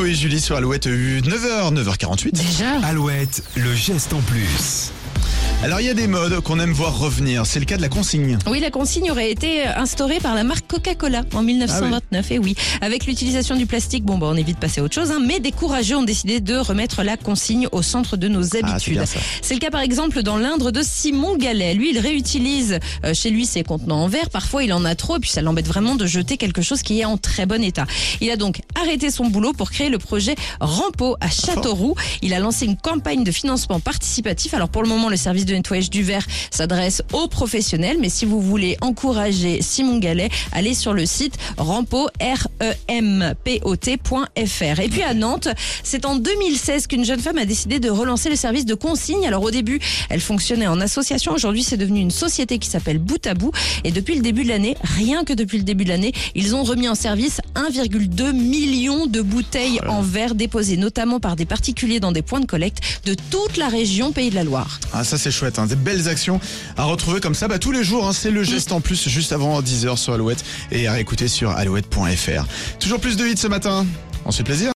Nico et Julie sur Alouette 9h, 9h48. Déjà Alouette, le geste en plus. Alors il y a des modes qu'on aime voir revenir, c'est le cas de la consigne. Oui, la consigne aurait été instaurée par la marque Coca-Cola en 1929. Et oui, avec l'utilisation du plastique, bon, bah, on évite de passer à autre chose, hein, mais des courageux ont décidé de remettre la consigne au centre de nos Ah, habitudes. c'est le cas par exemple dans l'Indre de Simon Gallet. Lui, il réutilise euh, chez lui ses contenants en verre. Parfois, il en a trop et puis ça l'embête vraiment de jeter quelque chose qui est en très bon état. Il a donc arrêté son boulot pour créer le projet Rampo à Châteauroux. Il a lancé une campagne de financement participatif. Alors pour le moment, le service de nettoyage du verre s'adresse aux professionnels, mais si vous voulez encourager Simon Gallet, allez sur le site rampo r e m p o t.fr. Et puis à Nantes, c'est en 2016 qu'une jeune femme a décidé de relancer le service de consigne. Alors au début, elle fonctionnait en association. Aujourd'hui, c'est devenu une société qui s'appelle Bout à Bout. Et depuis le début de l'année, rien que depuis le début de l'année, ils ont remis en service 1,2 million de bouteilles en verre déposées notamment par des particuliers dans des points de collecte de toute la région Pays de la Loire. Ah ça c'est chouette, hein. des belles actions à retrouver comme ça bah, tous les jours. hein. C'est le geste en plus juste avant 10h sur Alouette et à réécouter sur alouette.fr. Toujours plus de hits ce matin, on se fait plaisir.